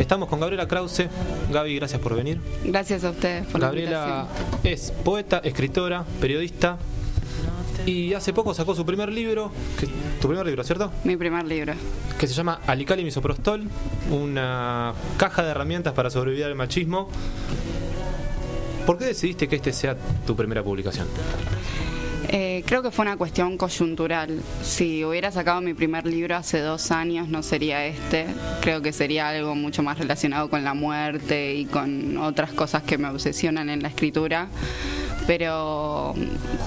Estamos con Gabriela Krause. Gaby, gracias por venir. Gracias a ustedes por Gabriela la es poeta, escritora, periodista y hace poco sacó su primer libro, que, tu primer libro, ¿cierto? Mi primer libro. Que se llama Alical y Misoprostol, una caja de herramientas para sobrevivir al machismo. ¿Por qué decidiste que este sea tu primera publicación? Eh, creo que fue una cuestión coyuntural. Si hubiera sacado mi primer libro hace dos años, no sería este. Creo que sería algo mucho más relacionado con la muerte y con otras cosas que me obsesionan en la escritura. Pero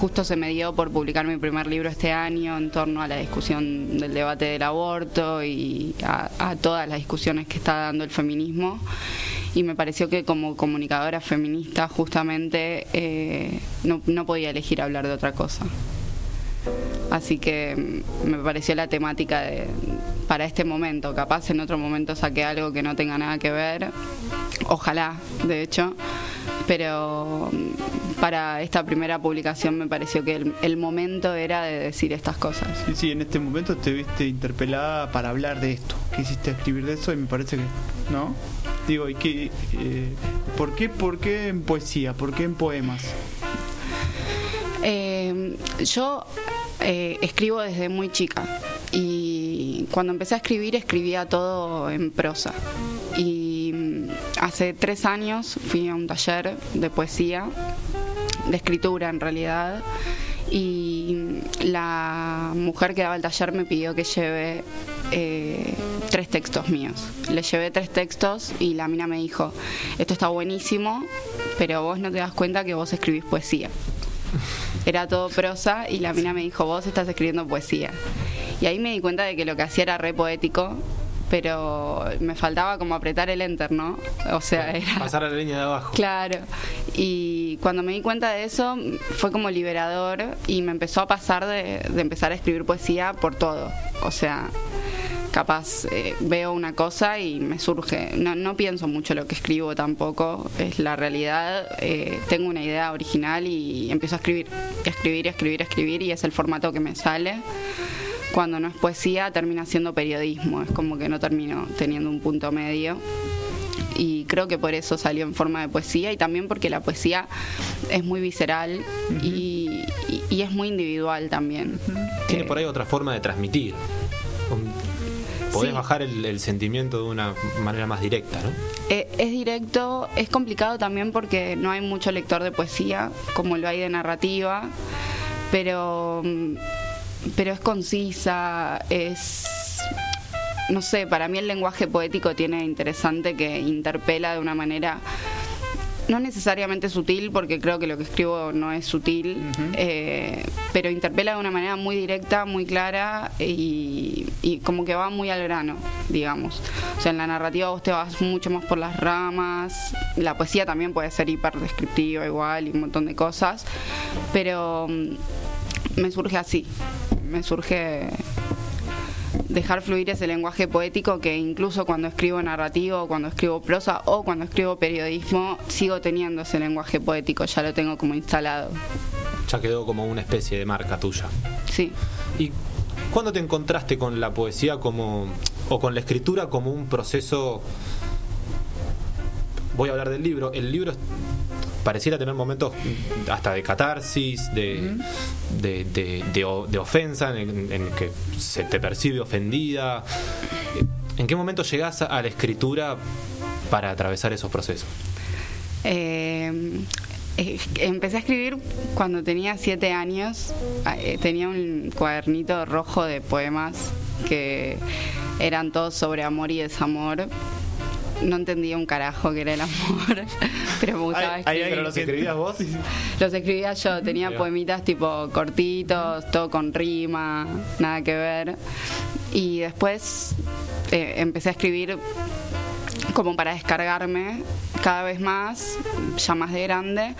justo se me dio por publicar mi primer libro este año en torno a la discusión del debate del aborto y a, a todas las discusiones que está dando el feminismo y me pareció que como comunicadora feminista justamente eh, no, no podía elegir hablar de otra cosa. Así que mm, me pareció la temática de, para este momento. Capaz en otro momento saqué algo que no tenga nada que ver. Ojalá, de hecho. Pero mm, para esta primera publicación me pareció que el, el momento era de decir estas cosas. Sí, sí, en este momento te viste interpelada para hablar de esto. Quisiste escribir de eso y me parece que, ¿no? Digo, ¿y qué, eh, ¿por, qué, ¿por qué en poesía? ¿Por qué en poemas? Eh, yo eh, escribo desde muy chica y cuando empecé a escribir escribía todo en prosa. Y mm, hace tres años fui a un taller de poesía, de escritura en realidad, y la mujer que daba el taller me pidió que lleve eh, tres textos míos. Le llevé tres textos y la mina me dijo, esto está buenísimo, pero vos no te das cuenta que vos escribís poesía. Era todo prosa y la mina me dijo, vos estás escribiendo poesía. Y ahí me di cuenta de que lo que hacía era re poético, pero me faltaba como apretar el enter, ¿no? O sea, era... Pasar a la línea de abajo. Claro. Y cuando me di cuenta de eso, fue como liberador y me empezó a pasar de, de empezar a escribir poesía por todo. O sea, capaz eh, veo una cosa y me surge. No, no, pienso mucho lo que escribo tampoco, es la realidad. Eh, tengo una idea original y empiezo a escribir, a escribir, a escribir, a escribir y es el formato que me sale. Cuando no es poesía, termina siendo periodismo, es como que no termino teniendo un punto medio y creo que por eso salió en forma de poesía y también porque la poesía es muy visceral uh -huh. y, y, y, es muy individual también. Uh -huh. Tiene eh, por ahí otra forma de transmitir. Podés sí. bajar el, el, sentimiento de una manera más directa, ¿no? Eh, es directo, es complicado también porque no hay mucho lector de poesía como lo hay de narrativa, pero, pero es concisa, es no sé, para mí el lenguaje poético tiene interesante que interpela de una manera no necesariamente sutil, porque creo que lo que escribo no es sutil, uh -huh. eh, pero interpela de una manera muy directa, muy clara y, y, como que va muy al grano, digamos. O sea, en la narrativa vos te vas mucho más por las ramas, la poesía también puede ser hiperdescriptiva igual y un montón de cosas, pero mm, me surge así, me surge dejar fluir ese lenguaje poético que incluso cuando escribo narrativo, cuando escribo prosa o cuando escribo periodismo, sigo teniendo ese lenguaje poético, ya lo tengo como instalado. Ya quedó como una especie de marca tuya. Sí. ¿Y cuándo te encontraste con la poesía como o con la escritura como un proceso voy a hablar del libro, el libro pareciera tener momentos hasta de catarsis, de, uh -huh. de, de, de, de, ofensa, en, en, que se te percibe ofendida. ¿En qué momento llegás a la escritura para atravesar esos procesos? Eh, empecé a escribir cuando tenía siete años. Eh, tenía un cuadernito rojo de poemas que eran todos sobre amor y desamor no entendía un carajo que era el amor, pero me gustaba escribir. Ay, ay, ¿Pero los escribías vos? Los escribía yo, tenía Mira. poemitas tipo cortitos, todo con rima, nada que ver. Y después eh, empecé a escribir como para descargarme cada vez más, ya más de grande.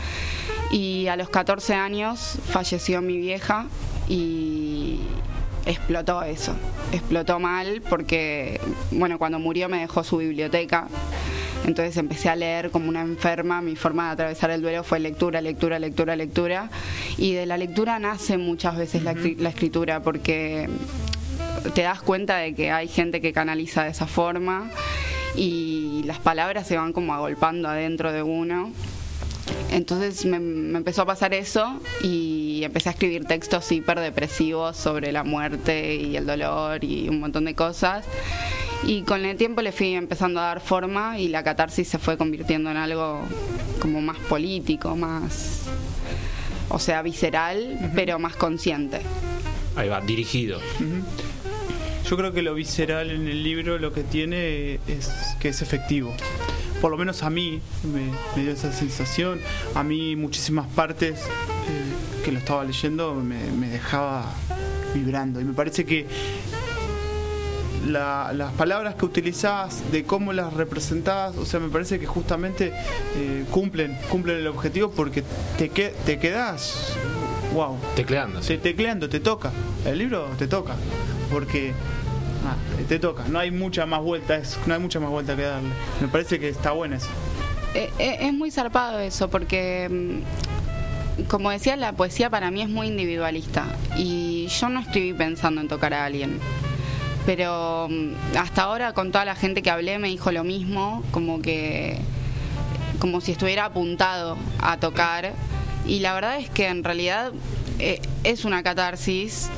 Y a los 14 años falleció mi vieja y explotó eso. Explotó mal porque, bueno, cuando murió me dejó su biblioteca. Entonces empecé a leer como una enferma. Mi forma de atravesar el duelo fue lectura, lectura, lectura, lectura. Y de la lectura nace muchas veces la, la escritura porque te das cuenta de que hay gente que canaliza de esa forma y, y las palabras se van como agolpando adentro de uno. Entonces me, me empezó a pasar eso y empecé a escribir textos hiper depresivos sobre la muerte y el dolor y un montón de cosas. Y con el tiempo le fui empezando a dar forma y la catarsis se fue convirtiendo en algo como más político, más, o sea, visceral, pero más consciente. Ahí va, dirigido. Yo creo que lo visceral en el libro lo que tiene es que es efectivo. Por lo menos a mí me, me dio esa sensación. A mí muchísimas partes eh, que lo estaba leyendo me, me dejaba vibrando. Y me parece que la- las palabras que utilizás, de cómo las representás, o sea, me parece que justamente eh, cumplen, cumplen el objetivo porque te, que, te quedás, wow, Tecleando. te tecleando, te toca. El libro te toca. Porque ah, te toca. No hay mucha más vuelta, es- no hay mucha más vuelta que darle. Me parece que está bueno eso. Eh, eh, Es muy zarpado eso, porque, mm, como decía, la poesía para mí es muy individualista. Y yo no escribí pensando en tocar a alguien. Pero mm, hasta ahora con toda la gente que hablé me dijo lo mismo, como que como si estuviera apuntado a tocar. Y la verdad es que en realidad eh, es una catarsis,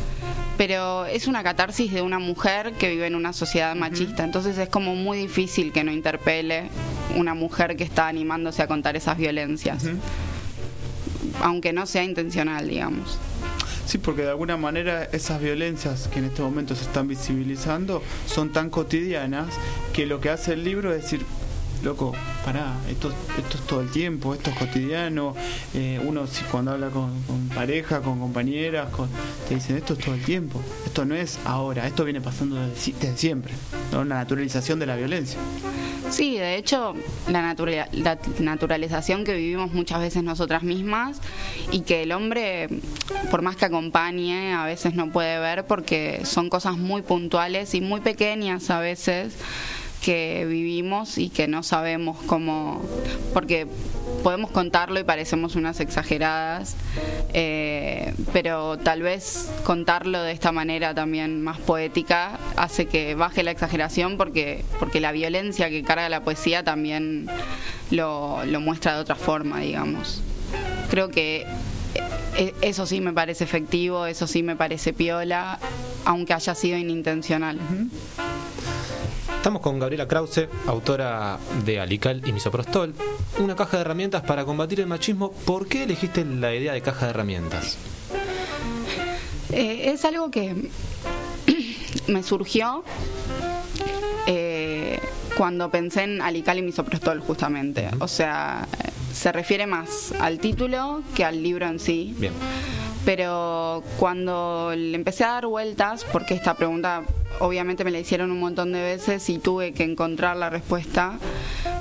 pero es una catarsis de una mujer que vive en una sociedad machista. Entonces es como muy difícil que no interpele una mujer que está animándose a contar esas violencias. Aunque no sea intencional, digamos. Sí, porque de alguna manera esas violencias que en este momento se están visibilizando son tan cotidianas que lo que hace el libro es decir, loco, pará, esto, esto es todo el tiempo, esto es cotidiano. Eh, uno si cuando habla con, pareja, con compañeras, con, te dicen esto es todo el tiempo, esto no es ahora, esto viene pasando desde siempre, ¿no? una naturalización de la violencia. Sí, de hecho, la, natura- la naturalización que vivimos muchas veces nosotras mismas y que el hombre, por más que acompañe, a veces no puede ver porque son cosas muy puntuales y muy pequeñas a veces que vivimos y que no sabemos cómo, porque podemos contarlo y parecemos unas exageradas, eh, pero tal vez contarlo de esta manera también más poética hace que baje la exageración porque, porque la violencia que carga la poesía también lo, lo muestra de otra forma, digamos. Creo que eh, eso sí me parece efectivo, eso sí me parece piola, aunque haya sido inintencional. Estamos con Gabriela Krause, autora de Alical y Misoprostol, una caja de herramientas para combatir el machismo. ¿Por qué elegiste la idea de caja de herramientas? Eh, es algo que me surgió eh, cuando pensé en Alical y Misoprostol, justamente. O sea, se refiere más al título que al libro en sí. Bien. Pero cuando le empecé a dar vueltas, porque esta pregunta obviamente me la hicieron un montón de veces y tuve que encontrar la respuesta,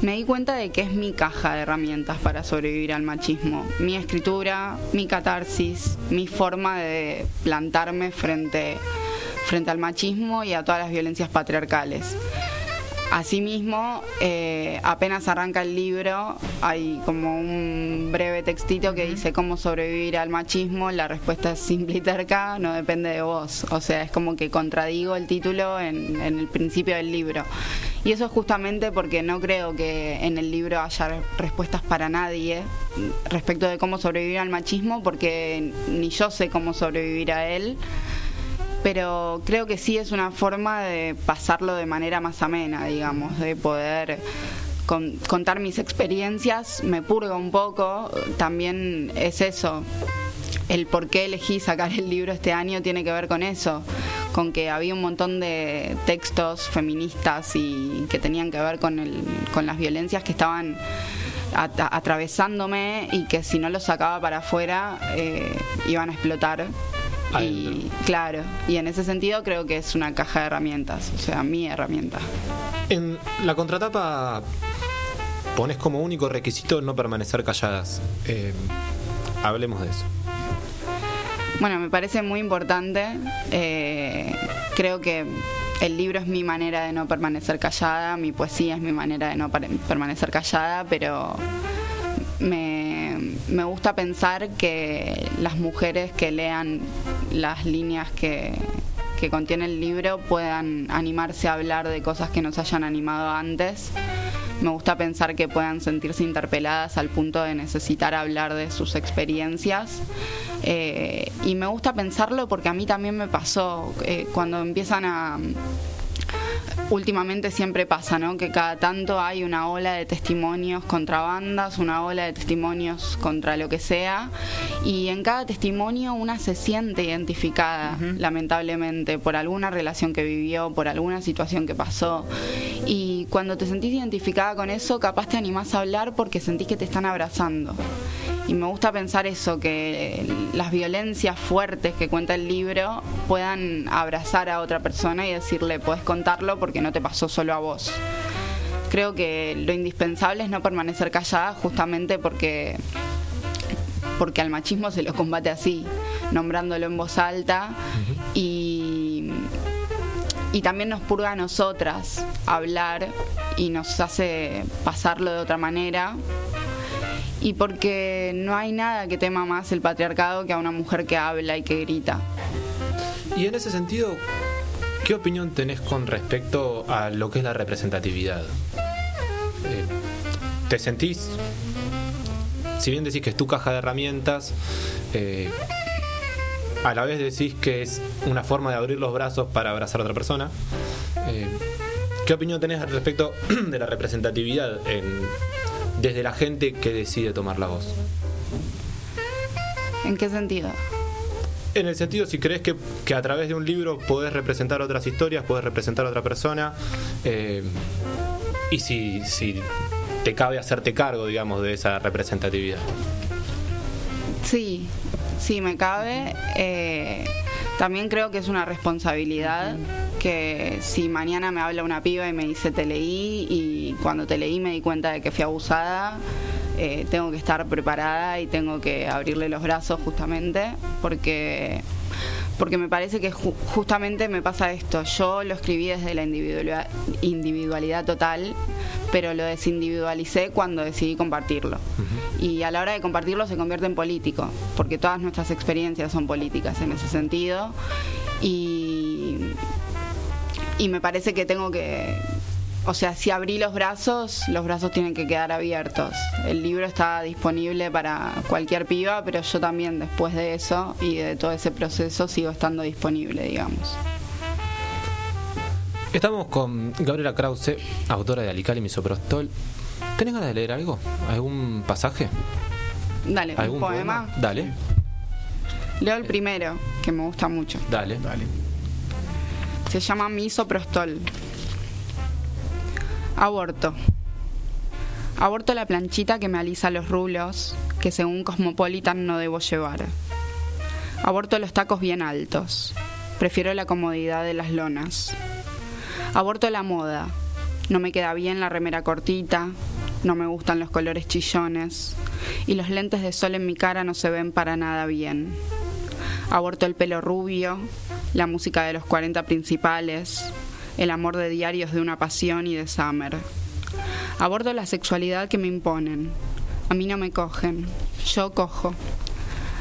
me di cuenta de que es mi caja de herramientas para sobrevivir al machismo. Mi escritura, mi catarsis, mi forma de plantarme frente, frente al machismo y a todas las violencias patriarcales. Asimismo, eh, apenas arranca el libro, hay como un breve textito que dice cómo sobrevivir al machismo. La respuesta es simple y terca, no depende de vos. O sea, es como que contradigo el título en, en el principio del libro. Y eso es justamente porque no creo que en el libro haya respuestas para nadie respecto de cómo sobrevivir al machismo, porque ni yo sé cómo sobrevivir a él pero creo que sí es una forma de pasarlo de manera más amena, digamos, de poder con- contar mis experiencias, me purga un poco, también es eso. El por qué elegí sacar el libro este año tiene que ver con eso, con que había un montón de textos feministas y que tenían que ver con, el, con las violencias que estaban at- atravesándome y que si no los sacaba para afuera eh, iban a explotar. Y claro, y en ese sentido creo que es una caja de herramientas, o sea, mi herramienta. En la contratapa pones como único requisito no permanecer calladas. Eh, hablemos de eso. Bueno, me parece muy importante. eh, creo que el libro es mi manera de no permanecer callada, mi poesía es mi manera de no permanecer callada, pero me, me gusta pensar que las mujeres que lean las líneas que, que contiene el libro puedan animarse a hablar de cosas que nos hayan animado antes. me gusta pensar que puedan sentirse interpeladas al punto de necesitar hablar de sus experiencias. Eh, y me gusta pensarlo porque a mí también me pasó eh, cuando empiezan a últimamente siempre pasa, ¿no? Que cada tanto hay una ola de testimonios contra bandas, una ola de testimonios contra lo que sea, y en cada testimonio una se siente identificada, lamentablemente, por alguna relación que vivió, por alguna situación que pasó. Y cuando te sentís identificada con eso, capaz te animás a hablar porque sentís que te están abrazando. Y me gusta pensar eso, que las violencias fuertes que cuenta el libro puedan abrazar a otra persona y decirle, puedes contarlo porque no te pasó solo a vos. Creo que lo indispensable es no permanecer callada justamente porque porque al machismo se lo combate así, nombrándolo en voz alta y, y también nos purga a nosotras hablar y nos hace pasarlo de otra manera y porque no hay nada que tema más el patriarcado que a una mujer que habla y que grita. Y en ese sentido, ¿qué opinión tenés con respecto a lo que es la representatividad? Eh, ¿Te sentís, si bien decís que es tu caja de herramientas, eh, a la vez decís que es una forma de abrir los brazos para abrazar a otra persona? Eh, ¿Qué opinión tenés respecto de la representatividad en, desde la gente que decide tomar la voz. ¿En qué sentido? En el sentido, si crees que, a través de un libro podés representar otras historias, podés representar a otra persona, eh, y si, si te cabe hacerte cargo, digamos, de esa representatividad. Sí, sí, me cabe. Eh, también creo que es una responsabilidad que si mañana me habla una piba y me dice te leí y cuando te leí me di cuenta de que fui abusada, eh, tengo que estar preparada y tengo que abrirle los brazos justamente porque porque me parece que justamente me pasa esto. Yo lo escribí desde la individualidad, individualidad total, pero lo desindividualicé cuando decidí compartirlo. Y a la hora de compartirlo se convierte en político, porque todas nuestras experiencias son políticas en ese sentido. Y, y me parece que tengo que, o sea, si abrí los brazos, los brazos tienen que quedar abiertos. El libro está disponible para cualquier piba, pero yo también después de eso y de todo ese proceso sigo estando disponible, digamos. Estamos con Gabriela Krause, autora de Alical y Misoprostol. ¿Tenés ganas de leer algo? ¿Algún pasaje? Dale, ¿Algún un poema? Dale. Leo el primero, que me gusta mucho. Dale. Dale. Se llama Misoprostol. Aborto. Aborto la planchita que me alisa los rulos, que según Cosmopolitan no debo llevar. Aborto los tacos bien altos. Prefiero la comodidad de las lonas. Aborto la moda. No me queda bien la remera cortita, no me gustan los colores chillones y los lentes de sol en mi cara no se ven para nada bien. Aborto el pelo rubio, la música de los 40 principales, el amor de diarios de una pasión y de Summer. Abordo la sexualidad que me imponen. A mí no me cogen, yo cojo.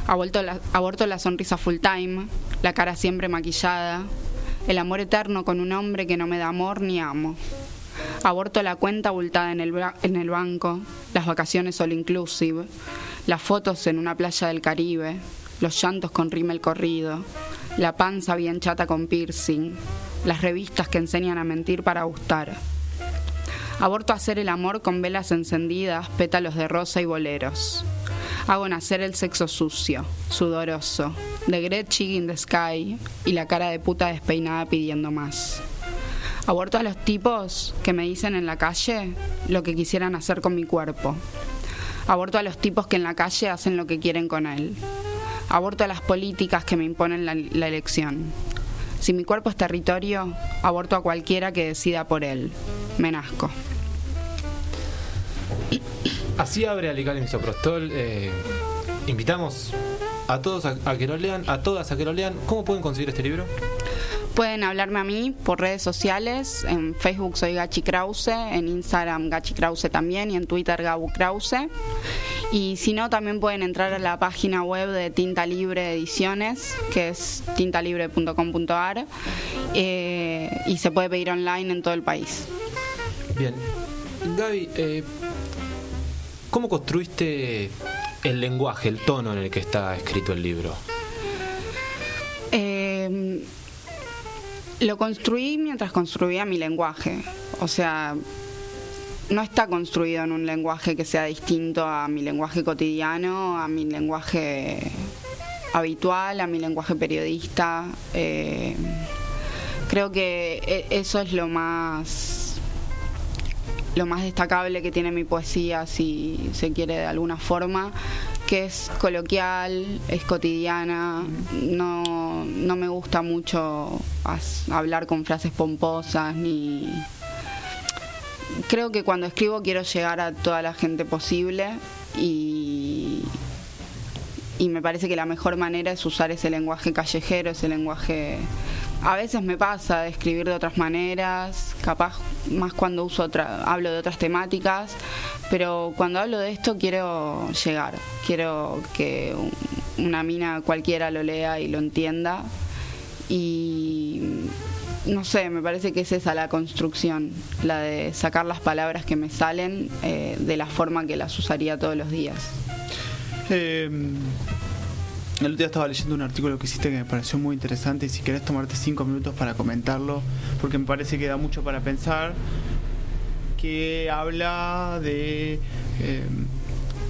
Aborto la, aborto la sonrisa full time, la cara siempre maquillada, el amor eterno con un hombre que no me da amor ni amo. Aborto la cuenta abultada en el, en el banco, las vacaciones all inclusive, las fotos en una playa del Caribe, los llantos con rímel corrido, la panza bien chata con piercing, las revistas que enseñan a mentir para gustar. Aborto hacer el amor con velas encendidas, pétalos de rosa y boleros. Hago nacer el sexo sucio, sudoroso, de Great Chick in the Sky y la cara de puta despeinada pidiendo más. Aborto a los tipos que me dicen en la calle lo que quisieran hacer con mi cuerpo. Aborto a los tipos que en la calle hacen lo que quieren con él. Aborto a las políticas que me imponen la, la elección. Si mi cuerpo es territorio, aborto a cualquiera que decida por él. Me nazco. Así abre Alical Misoprostol. Eh, invitamos a todos a, que lo lean, a todas a que lo lean. ¿Cómo pueden conseguir este libro? Pueden hablarme a mí por redes sociales. En Facebook soy Gachi Krause, en Instagram Gachi Krause también y en Twitter Gabu Krause. Y si no, también pueden entrar a la página web de Tinta Libre Ediciones, que es tintalibre.com.ar, eh, y se puede pedir online en todo el país. Bien. Gaby, eh, ¿cómo construiste el lenguaje, el tono en el que está escrito el libro? Eh, lo construí mientras construía mi lenguaje. O sea, no está construido en un lenguaje que sea distinto a mi lenguaje cotidiano, a mi lenguaje habitual, a mi lenguaje periodista. Eh, creo que e- eso es lo más lo más destacable que tiene mi poesía, si se quiere de alguna forma, que es coloquial, es cotidiana, no, no me gusta mucho hablar con frases pomposas ni creo que cuando escribo quiero llegar a toda la gente posible y, y me parece que la mejor manera es usar ese lenguaje callejero, ese lenguaje... A veces me pasa de escribir de otras maneras, capaz más cuando uso otra, hablo de otras temáticas, pero cuando hablo de esto quiero llegar, quiero que una mina cualquiera lo lea y lo entienda y no sé, me parece que es esa la construcción, la de sacar las palabras que me salen eh, de la forma que las usaría todos los días. Eh, el otro día estaba leyendo un artículo que hiciste que me pareció muy interesante y si querés tomarte cinco minutos para comentarlo, porque me parece que da mucho para pensar, que habla de eh,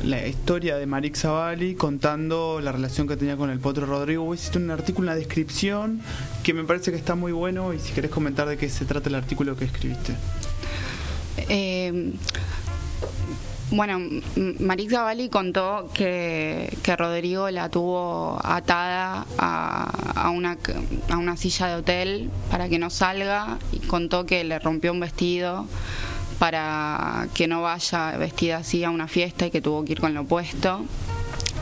la historia de Marik Zavalli contando la relación que tenía con el Potro Rodrigo. Hiciste un artículo, una descripción que me parece que está muy bueno y si querés comentar de qué se trata el artículo que escribiste. Eh, bueno, Marik Zavalli contó que, que Rodrigo la tuvo atada a, a una, a una silla de hotel para que no salga y contó que le rompió un vestido para que no vaya vestida así a una fiesta y que tuvo que ir con lo opuesto.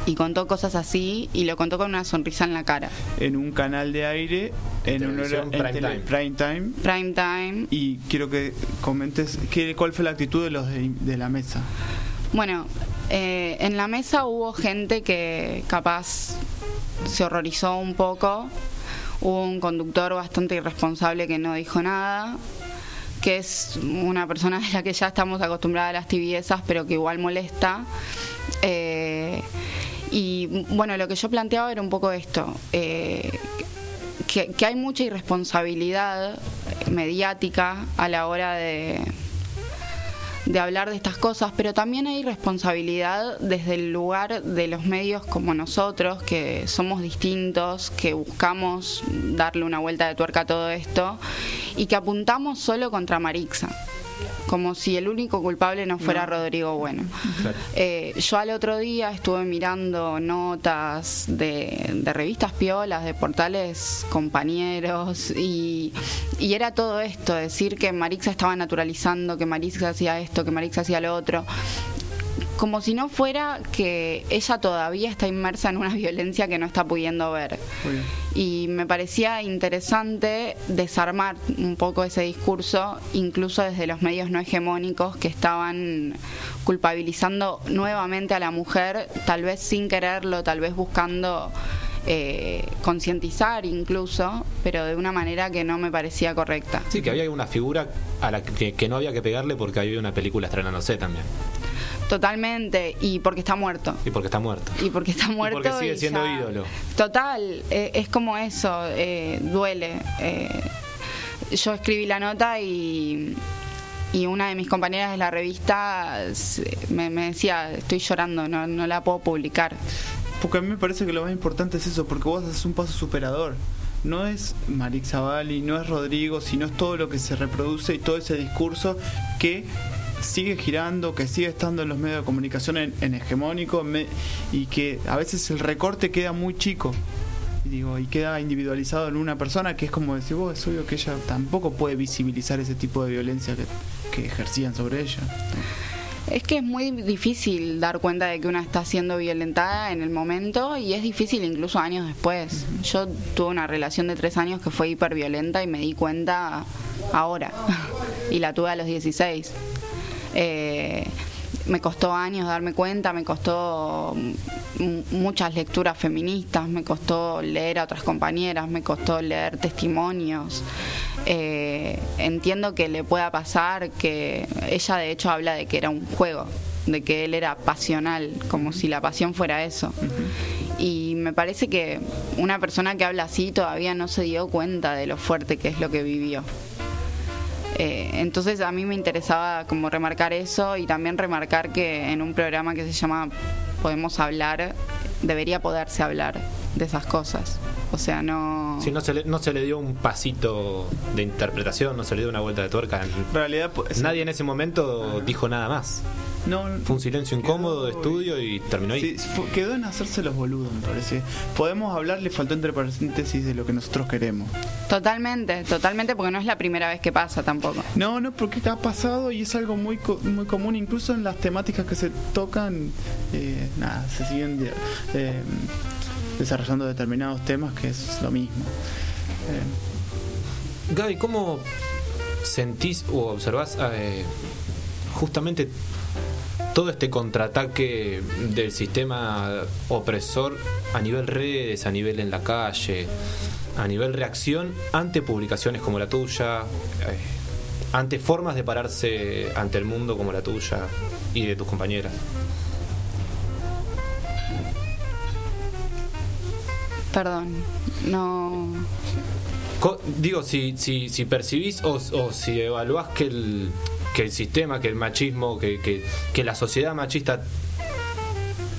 Y contó cosas así y lo contó con una sonrisa en la cara. En un canal de aire, en un prime tele- time. prime time Prime time. y quiero que comentes qué, cuál fue la actitud de los de, de la mesa. Bueno, eh, en la mesa hubo gente que capaz se horrorizó un poco. Hubo un conductor bastante irresponsable que no dijo nada, que es una persona de la que ya estamos acostumbradas a las tibiezas, pero que igual molesta. Eh, y bueno, lo que yo planteaba era un poco esto. eh, que, que hay mucha irresponsabilidad mediática a la hora de, de hablar de estas cosas, pero también hay responsabilidad desde el lugar de los medios como nosotros, que somos distintos, que buscamos darle una vuelta de tuerca a todo esto y que apuntamos solo contra Marixa, como si el único culpable no fuera Rodrigo Bueno. Claro. Eh, yo al otro día estuve mirando notas de, de revistas piolas, de portales compañeros, y, y era todo esto, decir que Marixa estaba naturalizando, que Marixa hacía esto, que Marixa hacía lo otro. Como si no fuera que ella todavía está inmersa en una violencia que no está pudiendo ver. Y me parecía interesante desarmar un poco ese discurso, incluso desde los medios no hegemónicos que estaban culpabilizando nuevamente a la mujer, tal vez sin quererlo, tal vez buscando eh, concientizar incluso, pero de una manera que no me parecía correcta. Sí, que había una figura a la que, que no había que pegarle porque había una película estrenándose también. Totalmente, y porque está muerto. Y porque está muerto. y porque está muerto porque sigue y siendo ya- ídolo. total eh, es como eso eh, duele eh, yo escribí la nota y y una de mis compañeras de la revista me, me decía estoy llorando no, no la puedo publicar Porque a mí me parece que lo más importante es eso, porque vos haces un paso superador. No es Marik Zavalli, no es Rodrigo, sino es todo lo que se reproduce y todo ese discurso que sigue girando, que sigue estando en los medios de comunicación en, en hegemónico me- y que a veces el recorte queda muy chico. Y digo, y queda individualizado en una persona que es como decir vos, es obvio que ella tampoco puede visibilizar ese tipo de violencia que, que ejercían sobre ella. Es que es muy difícil dar cuenta de que una está siendo violentada en el momento y es difícil incluso años después. Yo tuve una relación de tres años que fue hiperviolenta y me di cuenta ahora. y la tuve a los 16. Eh, me costó años darme cuenta, me costó m- muchas lecturas feministas, me costó leer a otras compañeras, me costó leer testimonios. Eh, entiendo que le pueda pasar, que ella de hecho habla de que era un juego, de que él era pasional, como si la pasión fuera eso. Y me parece que una persona que habla así todavía no se dio cuenta de lo fuerte que es lo que vivió. Eh, entonces a mí me interesaba como remarcar eso y también remarcar que en un programa que se llama Podemos hablar, debería poderse hablar de esas cosas. O sea, no... Si no se, le, no se le dio un pasito de interpretación, no se le dio una vuelta de tuerca. En realidad, pues, nadie en ese momento dijo nada más. No, Fue un silencio incómodo de estudio y terminó ahí. Sí, quedó en hacerse los boludos, me parece. Podemos hablar, le faltó entre paréntesis de lo que nosotros queremos. Totalmente, totalmente, porque no es la primera vez que pasa tampoco. No, no, porque ha pasado y es algo muy muy común, incluso en las temáticas que se tocan, eh, nada, se siguen eh, desarrollando determinados temas que es lo mismo. Eh. Gaby, ¿cómo sentís o observás eh, justamente todo este contraataque del sistema opresor a nivel redes, a nivel en la calle, a nivel reacción ante publicaciones como la tuya, eh, ante formas de pararse ante el mundo como la tuya y de tus compañeras. Perdón, no. digo, si, si, si percibís o, o si evaluás que el, que el sistema, que el machismo, que, que, la sociedad machista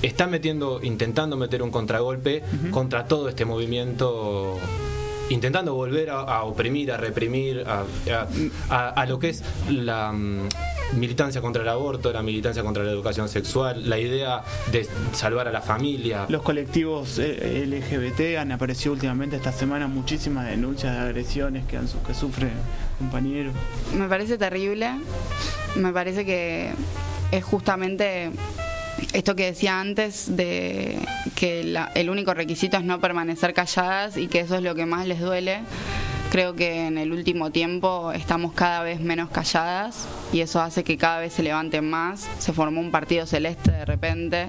está metiendo, intentando meter un contragolpe contra todo este movimiento intentando volver a, oprimir, a reprimir, a, a, lo que es la mm, militancia contra el aborto, la militancia contra la educación sexual, la idea de salvar a la familia. Los colectivos eh, LGBT han aparecido últimamente esta semana muchísimas denuncias de agresiones que, han, que sufren compañeros. Me parece terrible, me parece que es justamente esto que decía antes de que el único requisito es no permanecer calladas y que eso es lo que más les duele. Creo que en el último tiempo estamos cada vez menos calladas y eso hace que cada vez se levanten más. Se formó un partido celeste de repente.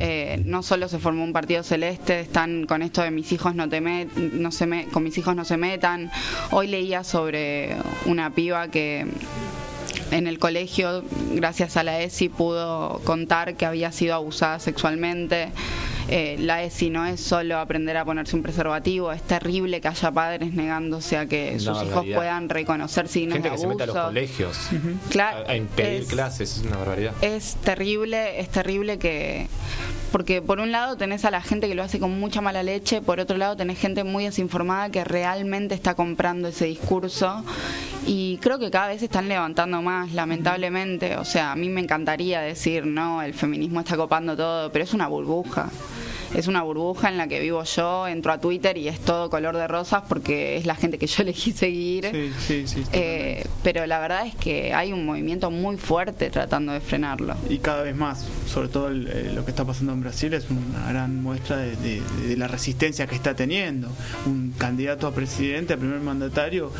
Eh, no solo se formó un partido celeste, están con esto de mis hijos no te no se me con mis hijos no se metan. Hoy leía sobre una piba que en el colegio, gracias a la ESI, pudo contar que había sido abusada sexualmente. Eh, la ESI no es solo aprender a ponerse un preservativo, es terrible que haya padres negándose a que sus hijos puedan reconocer signos Gente de abuso. que se a los colegios a, impedir clases, es una barbaridad. Es terrible, es terrible que porque por un lado tenés a la gente que lo hace con mucha mala leche, por otro lado tenés gente muy desinformada que realmente está comprando ese discurso y creo que cada vez se están levantando más, lamentablemente. O sea, a mí me encantaría decir, no, el feminismo está copando todo, pero es una burbuja es una burbuja en la que vivo yo, entro a Twitter y es todo color de rosas porque es la gente que yo elegí seguir. Sí, sí, sí, eh, pero la verdad es que hay un movimiento muy fuerte tratando de frenarlo. Y cada vez más, sobre todo eh, lo que está pasando en Brasil es una gran muestra de, la resistencia que está teniendo. Un candidato a presidente, a primer mandatario,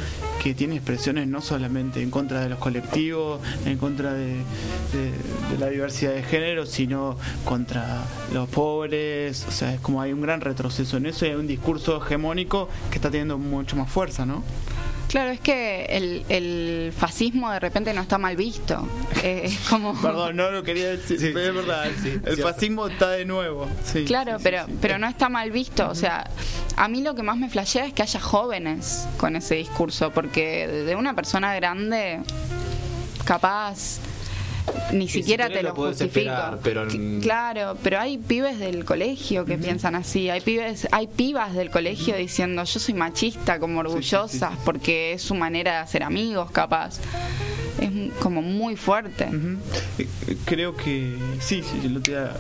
que tiene expresiones no solamente en contra de los colectivos, en contra de la diversidad de género, sino contra los pobres, o sea, es como hay un gran retroceso en eso y hay un discurso hegemónico que está teniendo mucho más fuerza, ¿no? Claro, es que el, fascismo de repente no está mal visto. Eh, es como... Perdón, no lo quería decir, es verdad. el fascismo está de nuevo. claro, pero, pero no está mal visto. O sea, a mí lo que más me flashea es que haya jóvenes con ese discurso, porque de una persona grande, capaz ni siquiera te lo, justifico. pero... Claro, pero hay pibes del colegio que piensan así, hay pibes, hay pibas del colegio diciendo yo soy machista, como orgullosas, porque es su manera de hacer amigos, capaz. Es como muy fuerte. Eh, creo que sí, sí, el otro día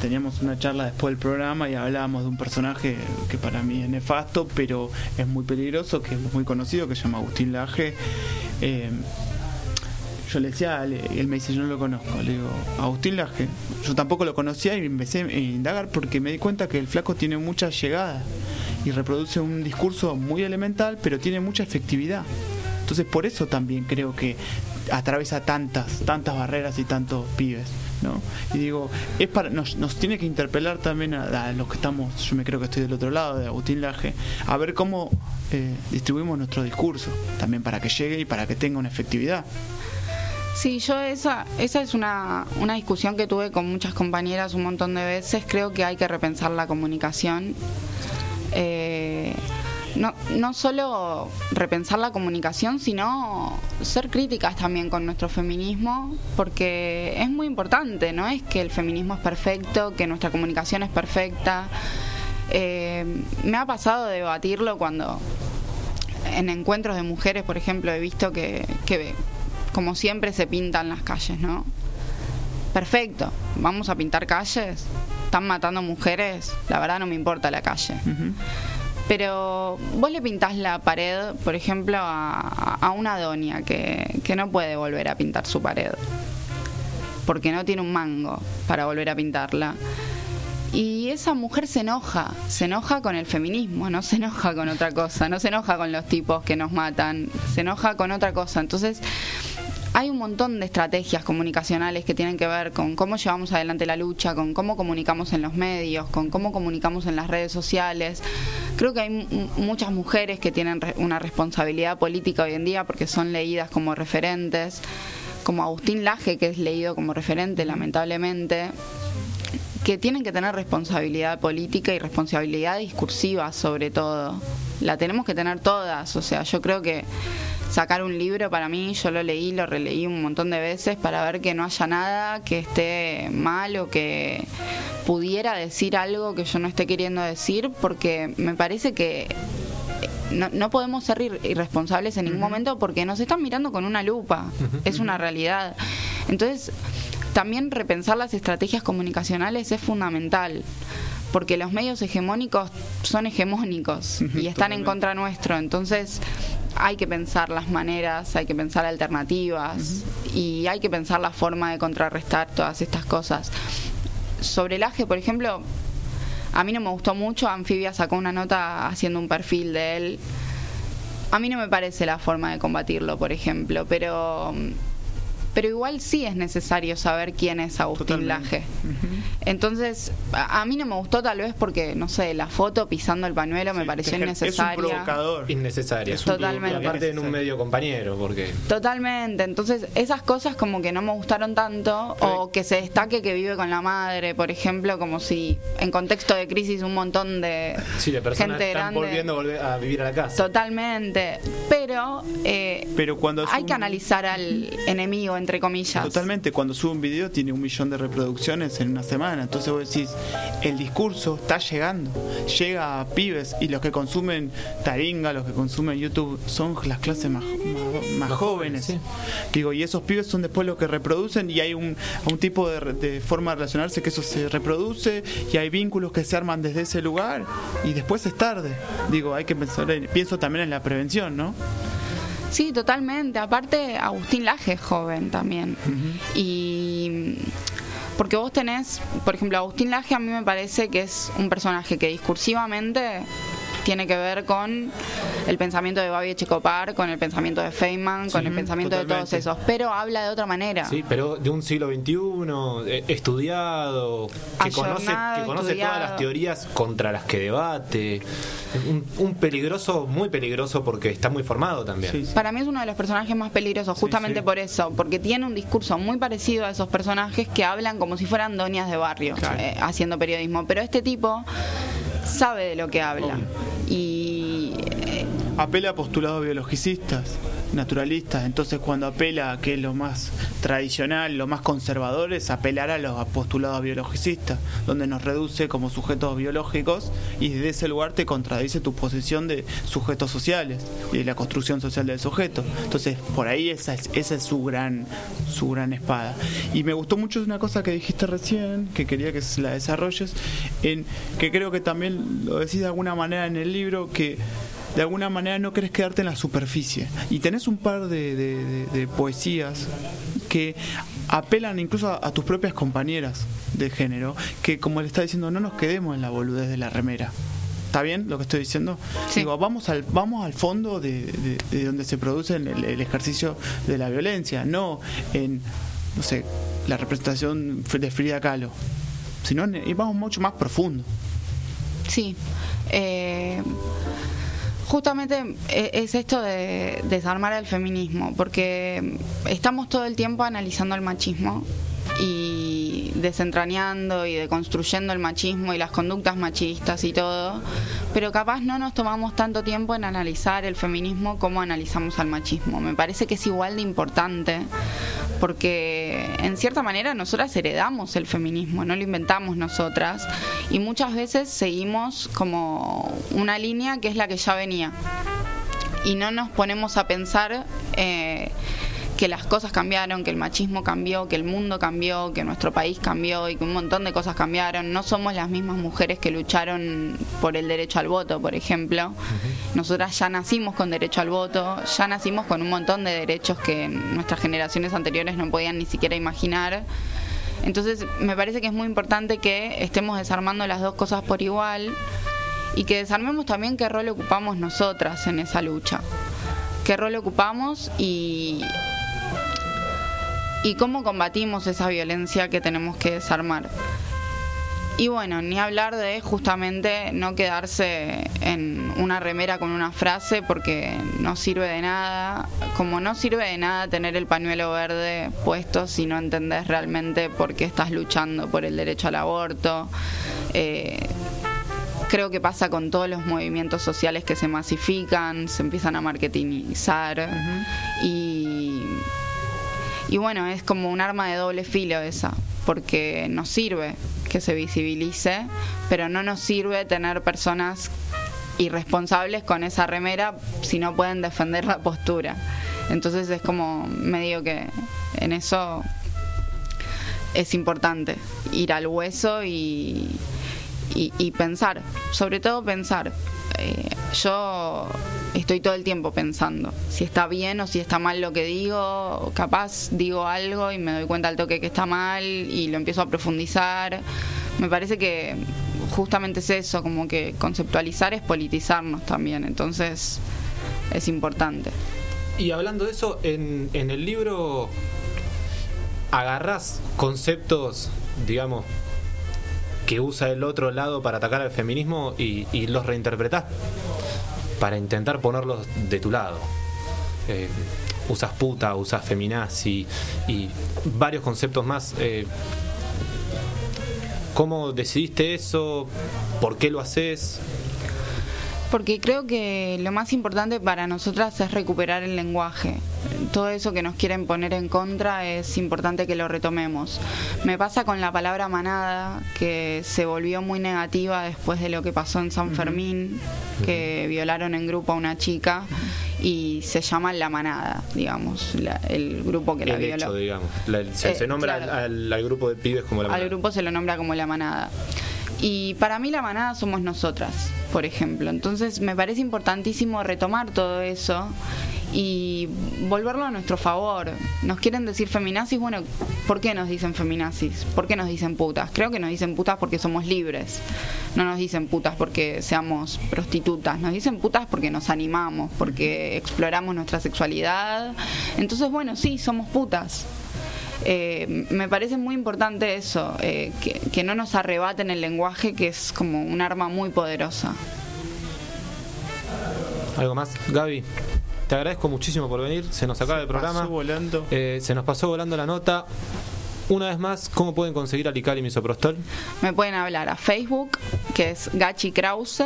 teníamos una charla después del programa y hablábamos de un personaje que para mí es nefasto, pero es muy peligroso, que es muy conocido, que se llama Agustín Laje. Eh, yo le decía, él me dice, yo no lo conozco. Le digo, Agustín Laje. Yo tampoco lo conocía y empecé a indagar porque me di cuenta que el flaco tiene mucha llegada y reproduce un discurso muy elemental, pero tiene mucha efectividad. Entonces, por eso también creo que atraviesa tantas, tantas barreras y tantos pibes. ¿no? Y digo, es para nos, nos tiene que interpelar también a, los que estamos, yo me creo que estoy del otro lado, de Agustín Laje, a ver cómo eh, distribuimos nuestro discurso, también para que llegue y para que tenga una efectividad. Sí, yo esa, esa es una, una discusión que tuve con muchas compañeras un montón de veces. Creo que hay que repensar la comunicación. Eh, no, no solo repensar la comunicación, sino ser críticas también con nuestro feminismo, porque es muy importante, no es que el feminismo es perfecto, que nuestra comunicación es perfecta. Eh, me ha pasado debatirlo cuando en encuentros de mujeres, por ejemplo, he visto que, que como siempre se pintan las calles, ¿no? Perfecto, vamos a pintar calles. Están matando mujeres, la verdad no me importa la calle. Pero vos le pintás la pared, por ejemplo, a, a una doña que, que no puede volver a pintar su pared. Porque no tiene un mango para volver a pintarla. Y esa mujer se enoja, se enoja con el feminismo, no se enoja con otra cosa, no se enoja con los tipos que nos matan, se enoja con otra cosa. Entonces, hay un montón de estrategias comunicacionales que tienen que ver con cómo llevamos adelante la lucha, con cómo comunicamos en los medios, con cómo comunicamos en las redes sociales. Creo que hay muchas mujeres que tienen una responsabilidad política hoy en día porque son leídas como referentes, como Agustín Laje, que es leído como referente, lamentablemente que tienen que tener responsabilidad política y responsabilidad discursiva sobre todo. La tenemos que tener todas, o sea, yo creo que sacar un libro para mí, yo lo leí, lo releí un montón de veces para ver que no haya nada que esté mal o que pudiera decir algo que yo no esté queriendo decir, porque me parece que no, no podemos ser ir- irresponsables en ningún momento porque nos están mirando con una lupa, es una realidad. Entonces, también repensar las estrategias comunicacionales es fundamental, porque los medios hegemónicos son hegemónicos y están en contra nuestro, entonces hay que pensar las maneras, hay que pensar alternativas y hay que pensar la forma de contrarrestar todas estas cosas. Sobre el AGE, por ejemplo, a mí no me gustó mucho, Anfibia sacó una nota haciendo un perfil de él. A mí no me parece la forma de combatirlo, por ejemplo, pero pero igual sí es necesario saber quién es Agustín Totalmente. Laje. Entonces, a, a mí no me gustó tal vez porque, no sé, la foto pisando el pañuelo me pareció es un innecesaria. provocador. Innecesaria. Es un Totalmente. Y aparte en un medio compañero, porque Totalmente, entonces esas cosas como que no me gustaron tanto o que se destaque que vive con la madre, por ejemplo, como si en contexto de crisis un montón de sí, de personas gente están grande. volviendo a, vivir a la casa. Totalmente, pero, eh, Pero cuando hay que analizar al enemigo, entre comillas. Totalmente, cuando sube un video tiene un millón de reproducciones en una semana. Entonces vos decís, el discurso está llegando, llega a pibes y los que consumen Taringa, los que consumen YouTube son las clases más, más, jóvenes. jóvenes, sí. Digo, y esos pibes son después los que reproducen y hay un, un tipo de, de forma de relacionarse que eso se reproduce y hay vínculos que se arman desde ese lugar y después es tarde. Digo, hay que pensar, en- pienso también en la prevención, ¿no? Sí, totalmente. Aparte, Agustín Laje es joven también. Y porque vos tenés, por ejemplo, Agustín Laje a mí me parece que es un personaje que discursivamente tiene que ver con el pensamiento de Babi Checopar, con el pensamiento de Feynman, con el pensamiento de todos esos, pero habla de otra manera. Sí, pero de un siglo XXI, eh, estudiado, que conoce, que conoce estudiado. todas las teorías contra las que debate. Un, un peligroso, muy peligroso porque está muy formado también. Sí, sí. Para mí es uno de los personajes más peligrosos, justamente sí. por eso, porque tiene un discurso muy parecido a esos personajes que hablan como si fueran doñas de barrio, Claro. eh, haciendo periodismo. Pero este tipo sabe de lo que habla. Y eh, apela a postulados biologicistas, naturalistas. Entonces, cuando apela a que es lo más tradicional, lo más conservador, es apelar a los postulados biologicistas, donde nos reduce como sujetos biológicos y desde ese lugar te contradice tu posición de sujetos sociales y de la construcción social del sujeto. Entonces, por ahí esa es, esa es su gran su gran espada. Y me gustó mucho una cosa que dijiste recién, que quería que la desarrolles, en que creo que también lo decís de alguna manera en el libro, que de alguna manera no querés quedarte en la superficie. Y tenés un par de, de- poesías que apelan incluso a, a tus propias compañeras de género, que como le está diciendo, no nos quedemos en la boludez de la remera. ¿Está bien lo que estoy diciendo? Sí. Digo, vamos al, vamos al fondo de, de- de donde se produce el, el ejercicio de la violencia, no en no sé, la representación de Frida Kahlo, sino y vamos mucho más profundo. Sí. Eh, justamente eh, es esto de desarmar el feminismo, porque estamos todo el tiempo analizando el machismo y desentrañando y deconstruyendo el machismo y las conductas machistas y todo, pero capaz no nos tomamos tanto tiempo en analizar el feminismo como analizamos al machismo. Me parece que es igual de importante porque en cierta manera nosotras heredamos el feminismo, no lo inventamos nosotras. Y muchas veces seguimos como una línea que es la que ya venía. Y no nos ponemos a pensar eh, que las cosas cambiaron, que el machismo cambió, que el mundo cambió, que nuestro país cambió y que un montón de cosas cambiaron. No somos las mismas mujeres que lucharon por el derecho al voto, por ejemplo. Nosotras ya nacimos con derecho al voto, ya nacimos con un montón de derechos que nuestras generaciones anteriores no podían ni siquiera imaginar. Entonces me parece que es muy importante que estemos desarmando las dos cosas por igual y que desarmemos también qué rol ocupamos nosotras en esa lucha. Qué rol ocupamos y y cómo combatimos esa violencia que tenemos que desarmar. Y bueno, ni hablar de justamente no quedarse en una remera con una frase porque no sirve de nada, como no sirve de nada tener el pañuelo verde puesto si no entendés realmente por qué estás luchando por el derecho al aborto. Eh, creo que pasa con todos los movimientos sociales que se masifican, se empiezan a marketingizar y y bueno, es como un arma de doble filo esa, porque nos sirve que se visibilice, pero no nos sirve tener personas irresponsables con esa remera si no pueden defender la postura. Entonces es como medio que en eso es importante ir al hueso y, y, pensar, sobre todo pensar. Eh, yo estoy todo el tiempo pensando si está bien o si está mal lo que digo, capaz digo algo y me doy cuenta al toque que está mal y lo empiezo a profundizar. Me parece que justamente es eso, como que conceptualizar es politizarnos también, entonces es importante. Y hablando de eso, en, en el libro agarras conceptos, digamos, que usa el otro lado para atacar al feminismo y, los reinterpretás para intentar ponerlos de tu lado. Eh, usas puta, usas feminazi y varios conceptos más. Eh, ¿Cómo decidiste eso? ¿Por qué lo haces? Porque creo que lo más importante para nosotras es recuperar el lenguaje. Todo eso que nos quieren poner en contra es importante que lo retomemos. Me pasa con la palabra manada, que se volvió muy negativa después de lo que pasó en San Fermín, que violaron en grupo a una chica y se llama La Manada, digamos, el grupo que la violó. digamos. se, eh, nombra al, al, grupo de pibes como La Manada. Al grupo se lo nombra como La Manada. Y para mí La Manada somos nosotras por ejemplo. Entonces me parece importantísimo retomar todo eso y volverlo a nuestro favor. Nos quieren decir feminazis, bueno, ¿por qué nos dicen feminazis? ¿Por qué nos dicen putas? Creo que nos dicen putas porque somos libres. No nos dicen putas porque seamos prostitutas, nos dicen putas porque nos animamos, porque exploramos nuestra sexualidad. Entonces, bueno, sí, somos putas. Eh, me parece muy importante eso, eh, que, no nos arrebaten el lenguaje, que es como un arma muy poderosa. ¿Algo más? Gaby, te agradezco muchísimo por venir, se nos acaba el programa. volando. Eh, se nos pasó volando la nota. Una vez más, ¿cómo pueden conseguir Alical y Misoprostol? Me pueden hablar a Facebook, que es Gachi Krause,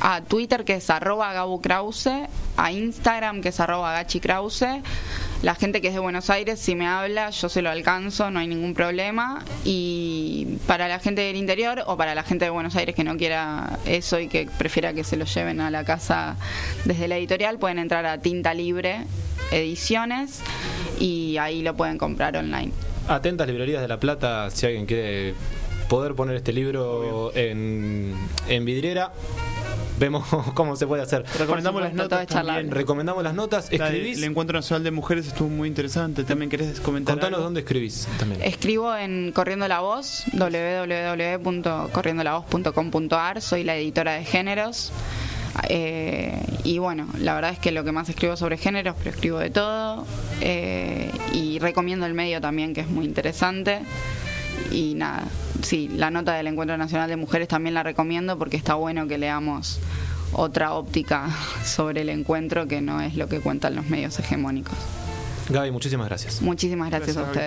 a Twitter, que es arroba Gabu Krause, a Instagram, que es arroba Gachi Krause. La gente que es de Buenos Aires, si me habla, yo se lo alcanzo, no hay ningún problema. Y para la gente del interior o para la gente de Buenos Aires que no quiera eso y que prefiera que se lo lleven a la casa desde la editorial, pueden entrar a Tinta Libre Ediciones y ahí lo pueden comprar online. Atentas librerías de La Plata si alguien quiere poder poner este libro en, en vidriera vemos cómo se puede hacer. Recomendamos las notas también. Recomendamos las notas. ¿Escribís? El Encuentro Nacional de Mujeres estuvo muy interesante. ¿También querés comentar Contanos dónde escribís también. Escribo en Corriendo la Voz, www.corriendolavoz.com.ar. Soy la editora de géneros. Eh, y bueno, la verdad es que lo que más escribo sobre géneros, pero escribo de todo. Eh, y recomiendo el medio también, que es muy interesante. Y nada, sí, la nota del Encuentro Nacional de Mujeres también la recomiendo porque está bueno que leamos otra óptica sobre el encuentro que no es lo que cuentan los medios hegemónicos. Gaby, muchísimas gracias. Muchísimas gracias, Gracias, a ustedes.